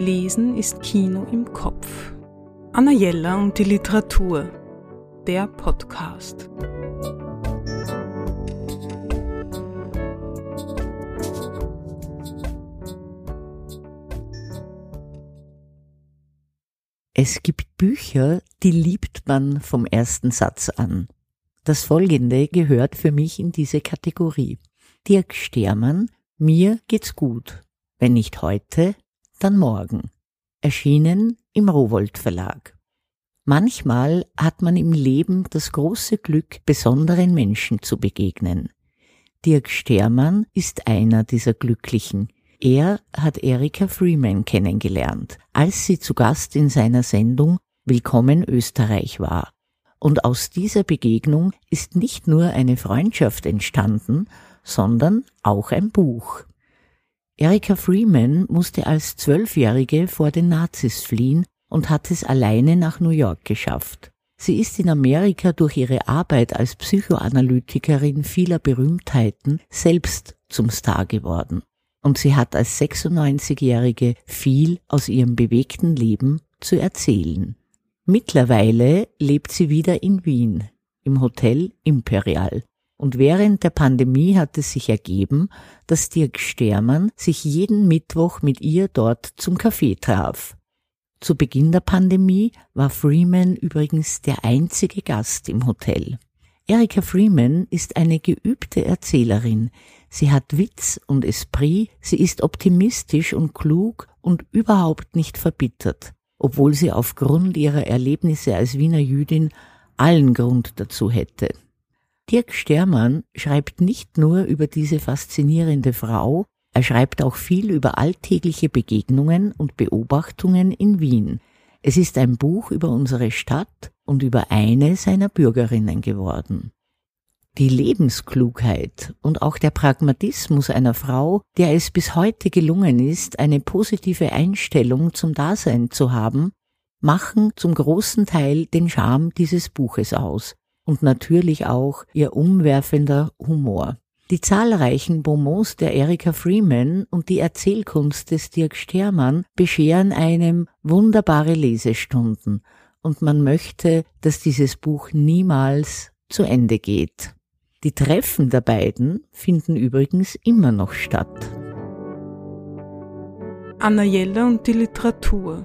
Lesen ist Kino im Kopf. Anna Jella und die Literatur. Der Podcast. Es gibt Bücher, die liebt man vom ersten Satz an. Das folgende gehört für mich in diese Kategorie. Dirk Stermann, Mir geht's gut. Wenn nicht heute, dann morgen. Erschienen im Rowold Verlag. Manchmal hat man im Leben das große Glück, besonderen Menschen zu begegnen. Dirk Stermann ist einer dieser Glücklichen. Er hat Erika Freeman kennengelernt, als sie zu Gast in seiner Sendung Willkommen Österreich war. Und aus dieser Begegnung ist nicht nur eine Freundschaft entstanden, sondern auch ein Buch. Erika Freeman musste als Zwölfjährige vor den Nazis fliehen und hat es alleine nach New York geschafft. Sie ist in Amerika durch ihre Arbeit als Psychoanalytikerin vieler Berühmtheiten selbst zum Star geworden und sie hat als 96-Jährige viel aus ihrem bewegten Leben zu erzählen. Mittlerweile lebt sie wieder in Wien, im Hotel Imperial. Und während der Pandemie hat es sich ergeben, dass Dirk Stermann sich jeden Mittwoch mit ihr dort zum Kaffee traf. Zu Beginn der Pandemie war Freeman übrigens der einzige Gast im Hotel. Erika Freeman ist eine geübte Erzählerin. Sie hat Witz und Esprit, sie ist optimistisch und klug und überhaupt nicht verbittert, obwohl sie aufgrund ihrer Erlebnisse als Wiener Jüdin allen Grund dazu hätte. Dirk Stermann schreibt nicht nur über diese faszinierende Frau, er schreibt auch viel über alltägliche Begegnungen und Beobachtungen in Wien. Es ist ein Buch über unsere Stadt und über eine seiner Bürgerinnen geworden. Die Lebensklugheit und auch der Pragmatismus einer Frau, der es bis heute gelungen ist, eine positive Einstellung zum Dasein zu haben, machen zum großen Teil den Charme dieses Buches aus und natürlich auch ihr umwerfender Humor. Die zahlreichen Bonbons der Erika Freeman und die Erzählkunst des Dirk Stermann bescheren einem wunderbare Lesestunden und man möchte, dass dieses Buch niemals zu Ende geht. Die Treffen der beiden finden übrigens immer noch statt. Anna Jella und die Literatur.